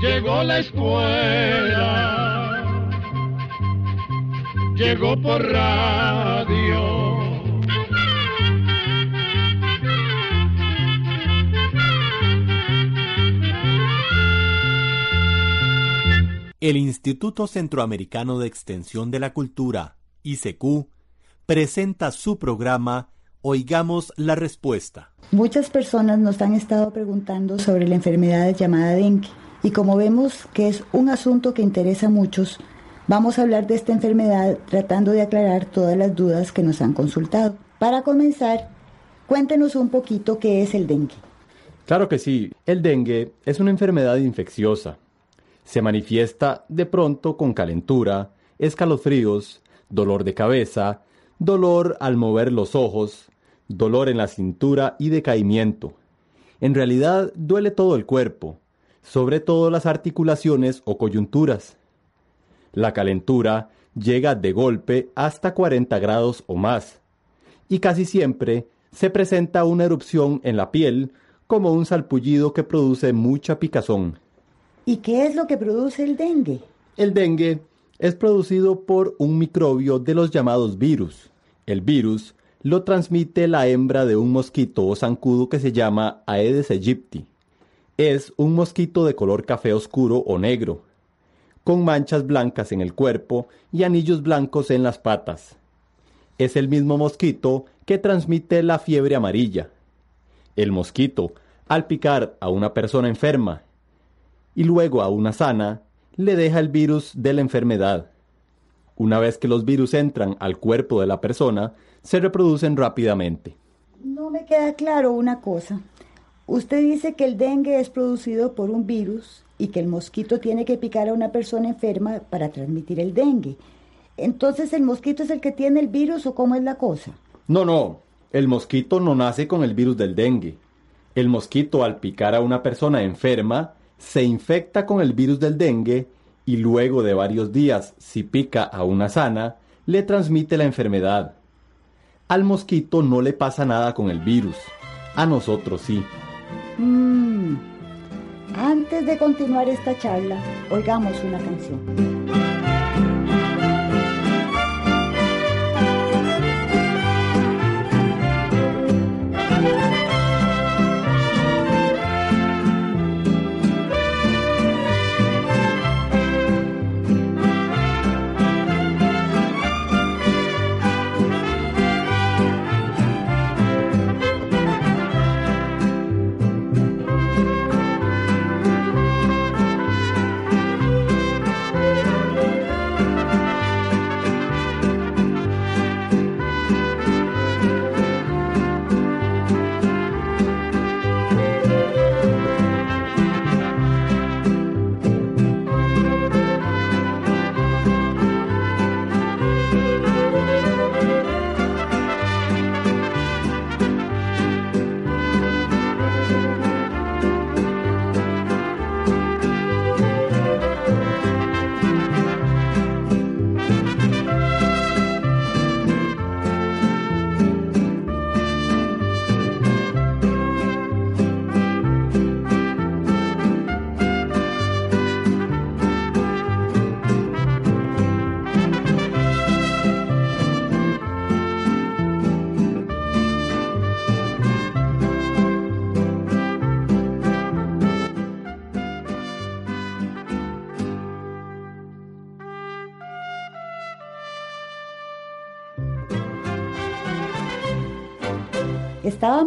Llegó la escuela. Llegó por radio. El Instituto Centroamericano de Extensión de la Cultura, ICQ, presenta su programa Oigamos la Respuesta. Muchas personas nos han estado preguntando sobre la enfermedad llamada dengue y como vemos que es un asunto que interesa a muchos, vamos a hablar de esta enfermedad tratando de aclarar todas las dudas que nos han consultado. Para comenzar, cuéntenos un poquito qué es el dengue. Claro que sí, el dengue es una enfermedad infecciosa. Se manifiesta de pronto con calentura, escalofríos, dolor de cabeza, dolor al mover los ojos, dolor en la cintura y decaimiento. En realidad duele todo el cuerpo, sobre todo las articulaciones o coyunturas. La calentura llega de golpe hasta 40 grados o más, y casi siempre se presenta una erupción en la piel como un salpullido que produce mucha picazón. ¿Y qué es lo que produce el dengue? El dengue es producido por un microbio de los llamados virus. El virus lo transmite la hembra de un mosquito o zancudo que se llama Aedes aegypti. Es un mosquito de color café oscuro o negro, con manchas blancas en el cuerpo y anillos blancos en las patas. Es el mismo mosquito que transmite la fiebre amarilla. El mosquito, al picar a una persona enferma y luego a una sana, le deja el virus de la enfermedad. Una vez que los virus entran al cuerpo de la persona, se reproducen rápidamente. No me queda claro una cosa. Usted dice que el dengue es producido por un virus y que el mosquito tiene que picar a una persona enferma para transmitir el dengue. Entonces, ¿el mosquito es el que tiene el virus o cómo es la cosa? No, no, el mosquito no nace con el virus del dengue. El mosquito al picar a una persona enferma se infecta con el virus del dengue y luego de varios días, si pica a una sana, le transmite la enfermedad. Al mosquito no le pasa nada con el virus, a nosotros sí. Mm. Antes de continuar esta charla, oigamos una canción.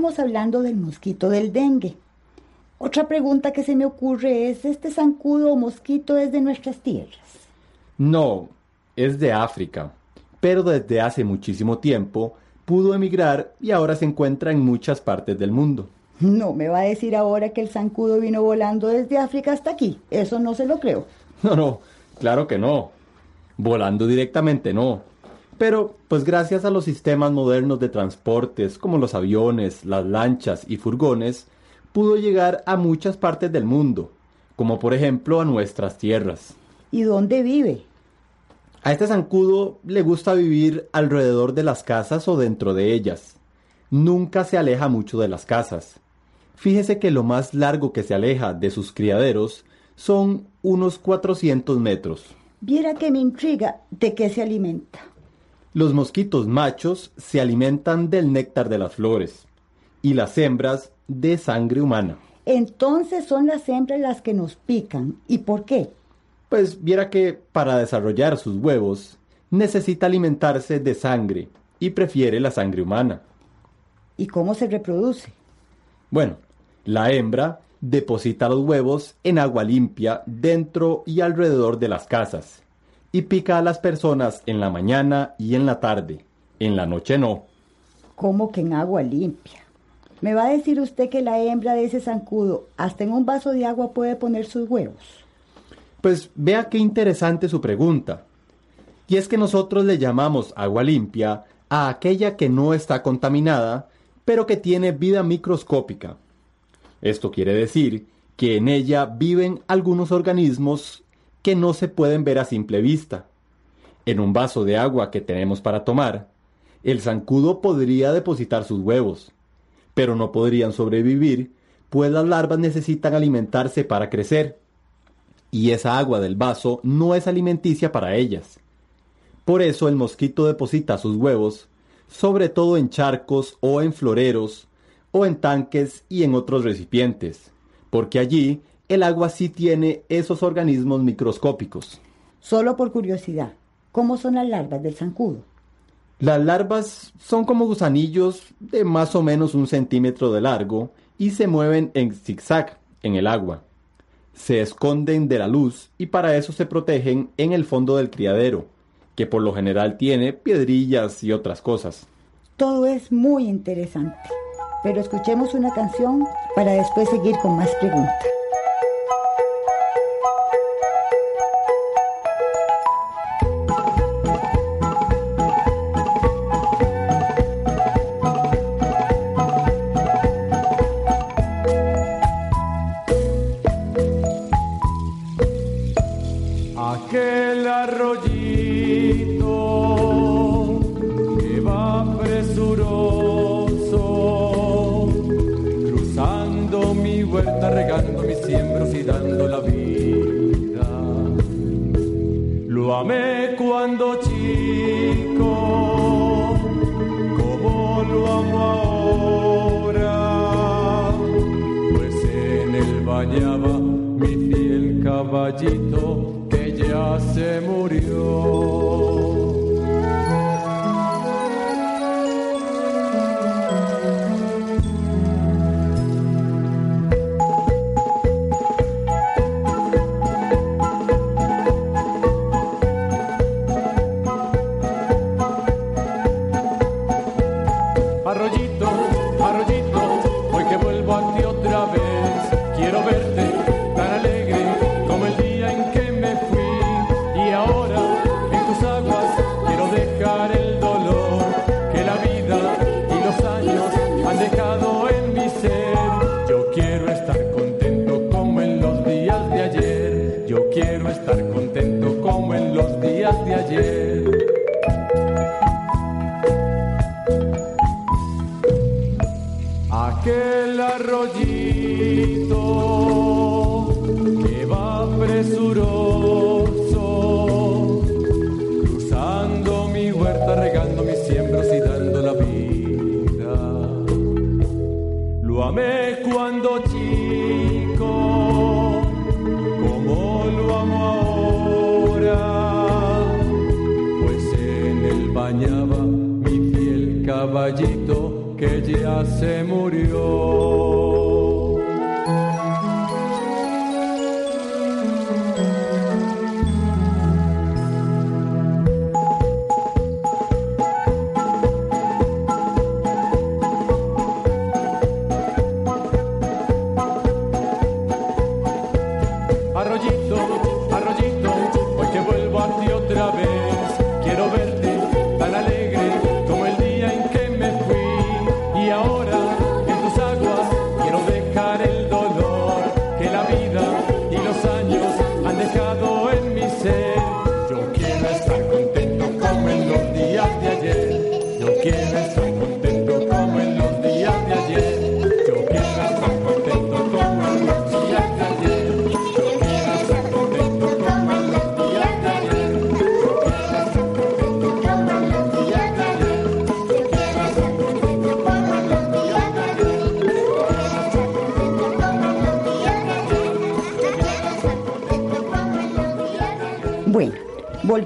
Estábamos hablando del mosquito del dengue. Otra pregunta que se me ocurre es, ¿este zancudo o mosquito es de nuestras tierras? No, es de África, pero desde hace muchísimo tiempo pudo emigrar y ahora se encuentra en muchas partes del mundo. No me va a decir ahora que el zancudo vino volando desde África hasta aquí. Eso no se lo creo. No, no, claro que no. Volando directamente no. Pero, pues gracias a los sistemas modernos de transportes como los aviones, las lanchas y furgones, pudo llegar a muchas partes del mundo, como por ejemplo a nuestras tierras. ¿Y dónde vive? A este zancudo le gusta vivir alrededor de las casas o dentro de ellas. Nunca se aleja mucho de las casas. Fíjese que lo más largo que se aleja de sus criaderos son unos 400 metros. Viera que me intriga de qué se alimenta. Los mosquitos machos se alimentan del néctar de las flores y las hembras de sangre humana. Entonces son las hembras las que nos pican. ¿Y por qué? Pues viera que para desarrollar sus huevos necesita alimentarse de sangre y prefiere la sangre humana. ¿Y cómo se reproduce? Bueno, la hembra deposita los huevos en agua limpia dentro y alrededor de las casas y pica a las personas en la mañana y en la tarde. En la noche no. ¿Cómo que en agua limpia? ¿Me va a decir usted que la hembra de ese zancudo hasta en un vaso de agua puede poner sus huevos? Pues vea qué interesante su pregunta. Y es que nosotros le llamamos agua limpia a aquella que no está contaminada, pero que tiene vida microscópica. Esto quiere decir que en ella viven algunos organismos que no se pueden ver a simple vista. En un vaso de agua que tenemos para tomar, el zancudo podría depositar sus huevos, pero no podrían sobrevivir, pues las larvas necesitan alimentarse para crecer, y esa agua del vaso no es alimenticia para ellas. Por eso el mosquito deposita sus huevos, sobre todo en charcos o en floreros, o en tanques y en otros recipientes, porque allí el agua sí tiene esos organismos microscópicos. Solo por curiosidad, ¿cómo son las larvas del zancudo? Las larvas son como gusanillos de más o menos un centímetro de largo y se mueven en zigzag en el agua. Se esconden de la luz y para eso se protegen en el fondo del criadero, que por lo general tiene piedrillas y otras cosas. Todo es muy interesante, pero escuchemos una canción para después seguir con más preguntas. Amé cuando chico, como lo amo ahora, pues en él bañaba mi fiel caballito que ya se murió.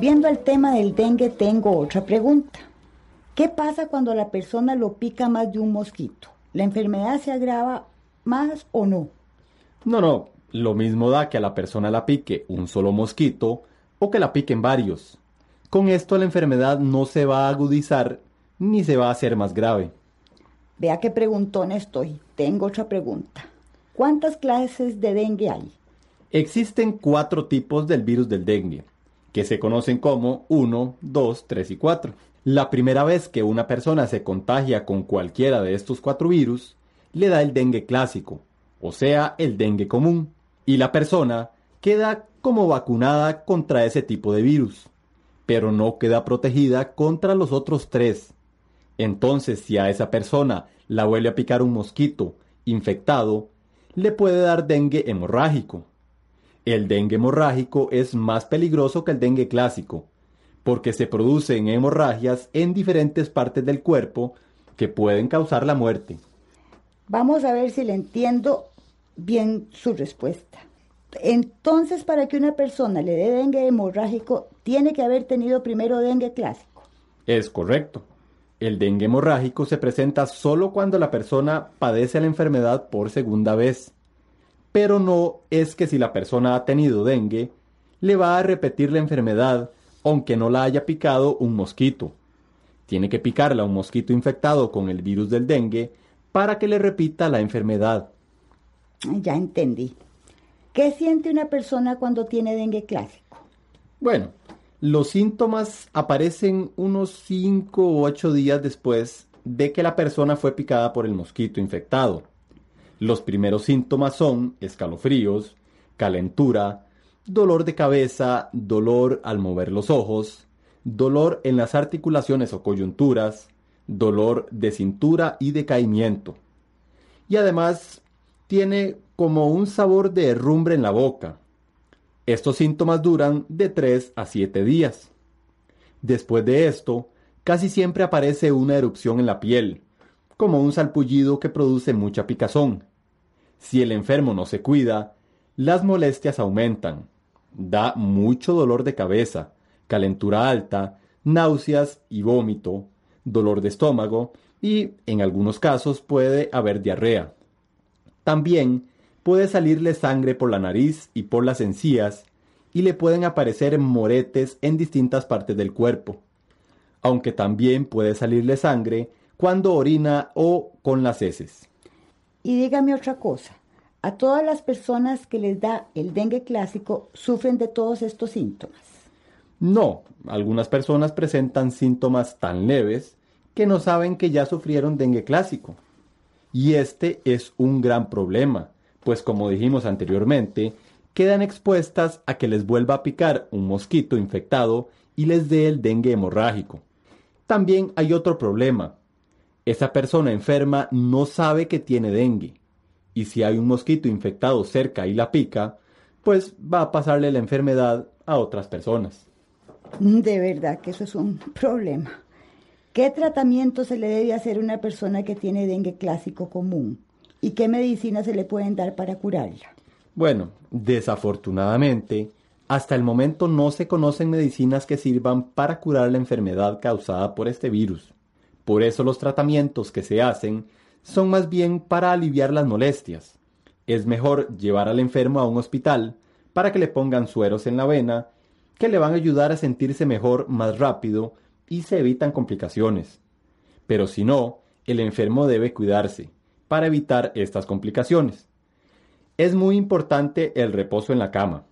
Volviendo al tema del dengue, tengo otra pregunta. ¿Qué pasa cuando la persona lo pica más de un mosquito? ¿La enfermedad se agrava más o no? No, no, lo mismo da que a la persona la pique un solo mosquito o que la piquen varios. Con esto la enfermedad no se va a agudizar ni se va a hacer más grave. Vea qué preguntón estoy. Tengo otra pregunta. ¿Cuántas clases de dengue hay? Existen cuatro tipos del virus del dengue, que se conocen como 1, 2, 3 y 4. La primera vez que una persona se contagia con cualquiera de estos cuatro virus, le da el dengue clásico, o sea, el dengue común, y la persona queda como vacunada contra ese tipo de virus, pero no queda protegida contra los otros tres. Entonces, si a esa persona la vuelve a picar un mosquito infectado, le puede dar dengue hemorrágico. El dengue hemorrágico es más peligroso que el dengue clásico, porque se producen hemorragias en diferentes partes del cuerpo que pueden causar la muerte. Vamos a ver si le entiendo bien su respuesta. Entonces, para que una persona le dé dengue hemorrágico, tiene que haber tenido primero dengue clásico. Es correcto. El dengue hemorrágico se presenta solo cuando la persona padece la enfermedad por segunda vez. Pero no es que si la persona ha tenido dengue, le va a repetir la enfermedad aunque no la haya picado un mosquito. Tiene que picarla un mosquito infectado con el virus del dengue para que le repita la enfermedad. Ya entendí. ¿Qué siente una persona cuando tiene dengue clásico? Bueno, los síntomas aparecen unos 5 o 8 días después de que la persona fue picada por el mosquito infectado. Los primeros síntomas son escalofríos, calentura, dolor de cabeza, dolor al mover los ojos, dolor en las articulaciones o coyunturas, dolor de cintura y decaimiento. Y además tiene como un sabor de herrumbre en la boca. Estos síntomas duran de 3 a 7 días. Después de esto, casi siempre aparece una erupción en la piel, como un salpullido que produce mucha picazón. Si el enfermo no se cuida, las molestias aumentan. Da mucho dolor de cabeza, calentura alta, náuseas y vómito, dolor de estómago y, en algunos casos, puede haber diarrea. También puede salirle sangre por la nariz y por las encías y le pueden aparecer moretes en distintas partes del cuerpo, aunque también puede salirle sangre cuando orina o con las heces. Y dígame otra cosa. A todas las personas que les da el dengue clásico sufren de todos estos síntomas. No, algunas personas presentan síntomas tan leves que no saben que ya sufrieron dengue clásico. Y este es un gran problema, pues como dijimos anteriormente, quedan expuestas a que les vuelva a picar un mosquito infectado y les dé el dengue hemorrágico. También hay otro problema. Esa persona enferma no sabe que tiene dengue. Y si hay un mosquito infectado cerca y la pica, pues va a pasarle la enfermedad a otras personas. De verdad que eso es un problema. ¿Qué tratamiento se le debe hacer a una persona que tiene dengue clásico común? ¿Y qué medicinas se le pueden dar para curarla? Bueno, desafortunadamente, hasta el momento no se conocen medicinas que sirvan para curar la enfermedad causada por este virus. Por eso los tratamientos que se hacen son más bien para aliviar las molestias. Es mejor llevar al enfermo a un hospital para que le pongan sueros en la vena que le van a ayudar a sentirse mejor más rápido y se evitan complicaciones. Pero si no, el enfermo debe cuidarse para evitar estas complicaciones. Es muy importante el reposo en la cama.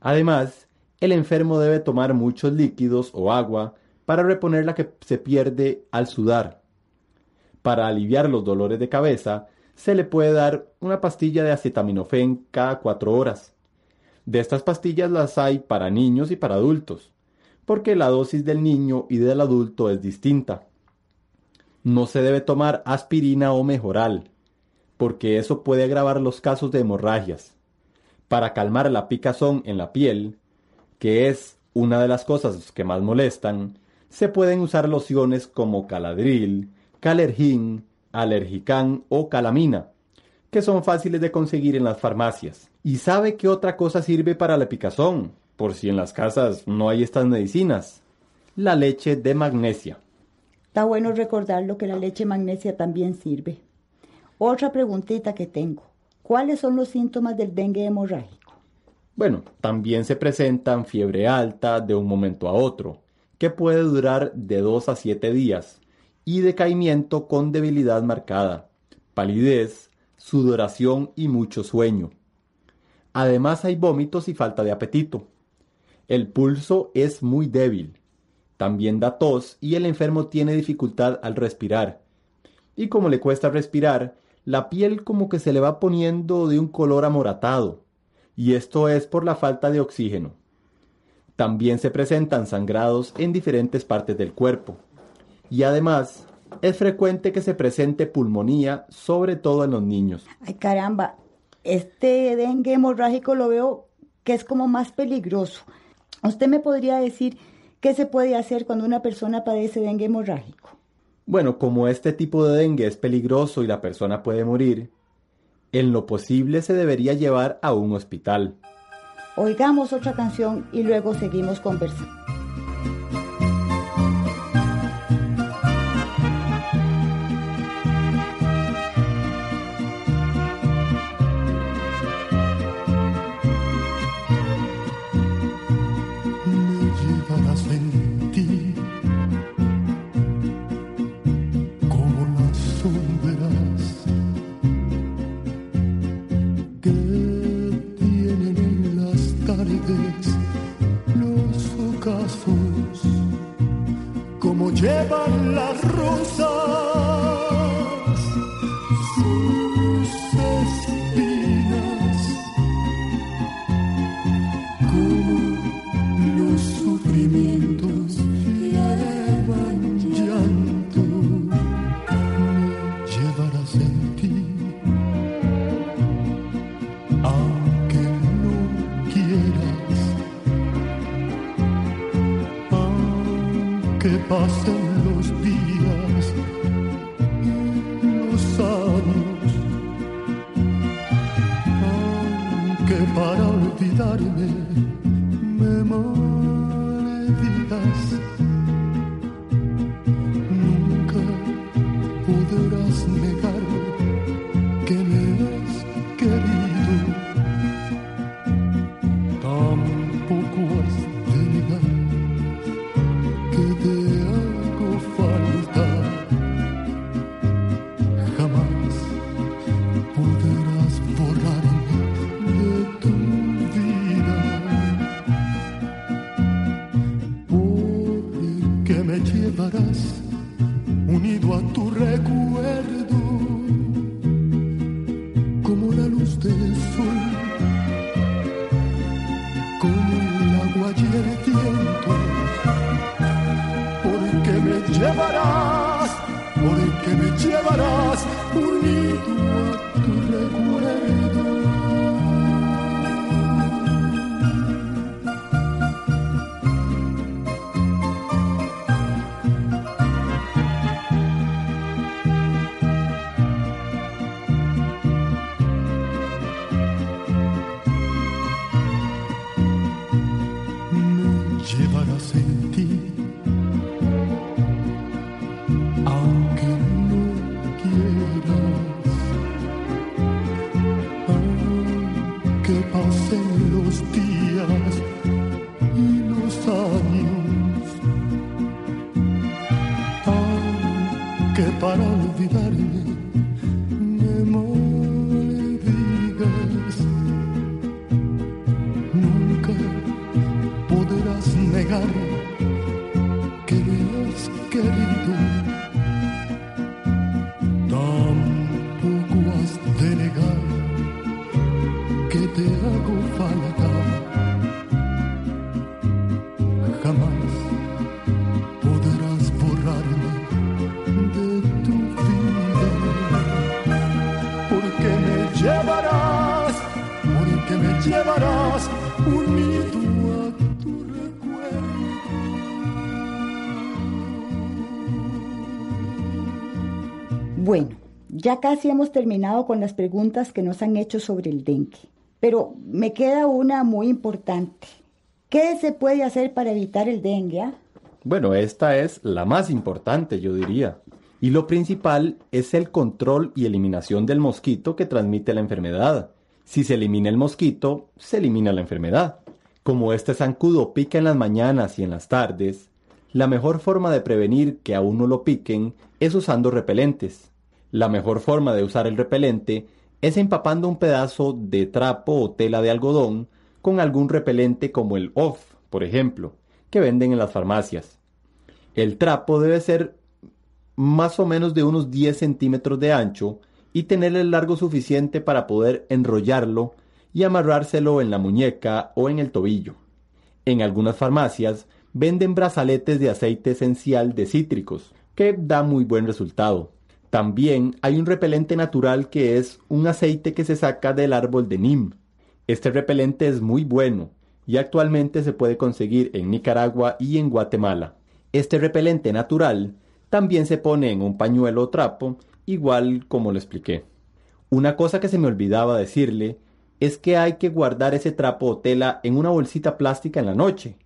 Además, el enfermo debe tomar muchos líquidos o agua para reponer la que se pierde al sudar. Para aliviar los dolores de cabeza, se le puede dar una pastilla de acetaminofén cada cuatro horas. De estas pastillas las hay para niños y para adultos, porque la dosis del niño y del adulto es distinta. No se debe tomar aspirina o mejoral, porque eso puede agravar los casos de hemorragias. Para calmar la picazón en la piel, que es una de las cosas que más molestan, se pueden usar lociones como caladril, calergin, alergicán o calamina, que son fáciles de conseguir en las farmacias. ¿Y sabe qué otra cosa sirve para la picazón? Por si en las casas no hay estas medicinas. La leche de magnesia. Está bueno recordarlo que la leche magnesia también sirve. Otra preguntita que tengo. ¿Cuáles son los síntomas del dengue hemorrágico? Bueno, también se presentan fiebre alta de un momento a otro, que puede durar de 2 a 7 días, y decaimiento con debilidad marcada, palidez, sudoración y mucho sueño. Además hay vómitos y falta de apetito. El pulso es muy débil. También da tos y el enfermo tiene dificultad al respirar. Y como le cuesta respirar, la piel como que se le va poniendo de un color amoratado, y esto es por la falta de oxígeno. También se presentan sangrados en diferentes partes del cuerpo, y además es frecuente que se presente pulmonía, sobre todo en los niños. Ay caramba, este dengue hemorrágico lo veo que es como más peligroso. ¿Usted me podría decir qué se puede hacer cuando una persona padece dengue hemorrágico? Bueno, como este tipo de dengue es peligroso y la persona puede morir, en lo posible se debería llevar a un hospital. Oigamos otra canción y luego seguimos conversando. para olvidarme me. llevará. que para mí ya casi hemos terminado con las preguntas que nos han hecho sobre el dengue, pero me queda una muy importante. ¿Qué se puede hacer para evitar el dengue? ah? Bueno, esta es la más importante, yo diría. Y lo principal es el control y eliminación del mosquito que transmite la enfermedad. Si se elimina el mosquito, se elimina la enfermedad. Como este zancudo pica en las mañanas y en las tardes, la mejor forma de prevenir que a uno lo piquen es usando repelentes. La mejor forma de usar el repelente es empapando un pedazo de trapo o tela de algodón con algún repelente como el OFF, por ejemplo, que venden en las farmacias. El trapo debe ser más o menos de unos 10 centímetros de ancho y tener el largo suficiente para poder enrollarlo y amarrárselo en la muñeca o en el tobillo. En algunas farmacias venden brazaletes de aceite esencial de cítricos, que da muy buen resultado. También hay un repelente natural que es un aceite que se saca del árbol de Nim. Este repelente es muy bueno y actualmente se puede conseguir en Nicaragua y en Guatemala. Este repelente natural también se pone en un pañuelo o trapo, igual como lo expliqué. Una cosa que se me olvidaba decirle es que hay que guardar ese trapo o tela en una bolsita plástica en la noche,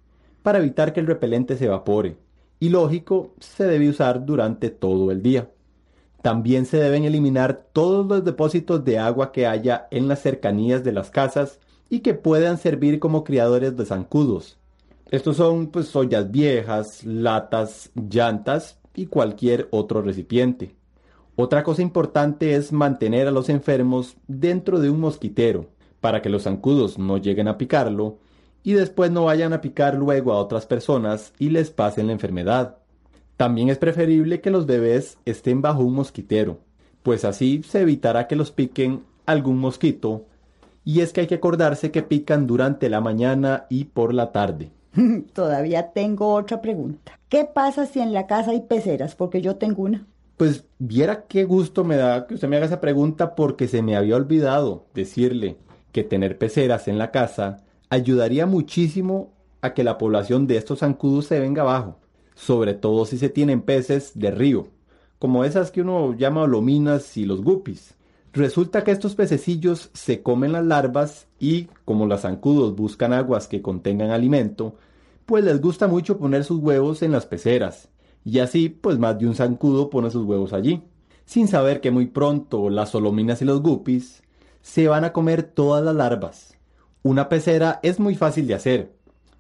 para evitar que el repelente se evapore. Y lógico, se debe usar durante todo el día. También se deben eliminar todos los depósitos de agua que haya en las cercanías de las casas y que puedan servir como criadores de zancudos. Estos son pues ollas viejas, latas, llantas y cualquier otro recipiente. Otra cosa importante es mantener a los enfermos dentro de un mosquitero para que los zancudos no lleguen a picarlo y después no vayan a picar luego a otras personas y les pasen la enfermedad. También es preferible que los bebés estén bajo un mosquitero, pues así se evitará que los piquen algún mosquito y es que hay que acordarse que pican durante la mañana y por la tarde. Todavía tengo otra pregunta. ¿Qué pasa si en la casa hay peceras? Porque yo tengo una. Pues viera qué gusto me da que usted me haga esa pregunta porque se me había olvidado decirle que tener peceras en la casa ayudaría muchísimo a que la población de estos zancudos se venga abajo, sobre todo si se tienen peces de río, como esas que uno llama lominas y los guppies. Resulta que estos pececillos se comen las larvas y, como los zancudos buscan aguas que contengan alimento, pues les gusta mucho poner sus huevos en las peceras, y así pues más de un zancudo pone sus huevos allí, sin saber que muy pronto las solominas y los guppies se van a comer todas las larvas. Una pecera es muy fácil de hacer,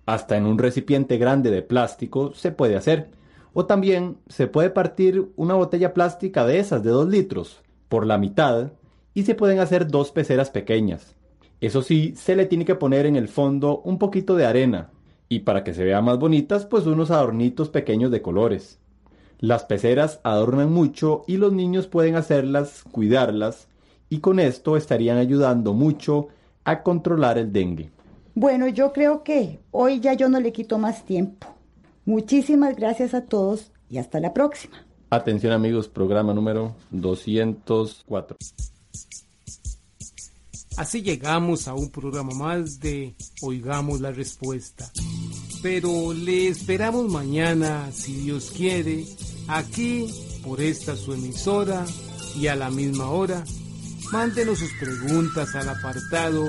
hasta en un recipiente grande de plástico se puede hacer, o también se puede partir una botella plástica de esas de 2 litros por la mitad y se pueden hacer dos peceras pequeñas. Eso sí, se le tiene que poner en el fondo un poquito de arena y para que se vean más bonitas, pues unos adornitos pequeños de colores. Las peceras adornan mucho y los niños pueden hacerlas, cuidarlas y con esto estarían ayudando mucho a controlar el dengue. Bueno, yo creo que hoy ya yo no le quito más tiempo. Muchísimas gracias a todos y hasta la próxima. Atención amigos, programa número 204. Así llegamos a un programa más de Oigamos la Respuesta. Pero le esperamos mañana, si Dios quiere, aquí por esta su emisora y a la misma hora. Mándenos sus preguntas al apartado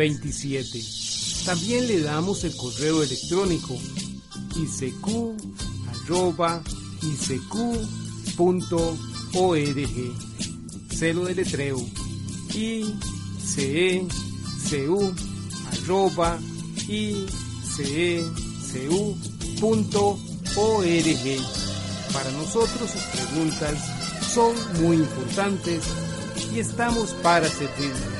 27. También le damos el correo electrónico isq.org. Celo de letreo icecu.org. Para nosotros sus preguntas son muy importantes y estamos para servirle.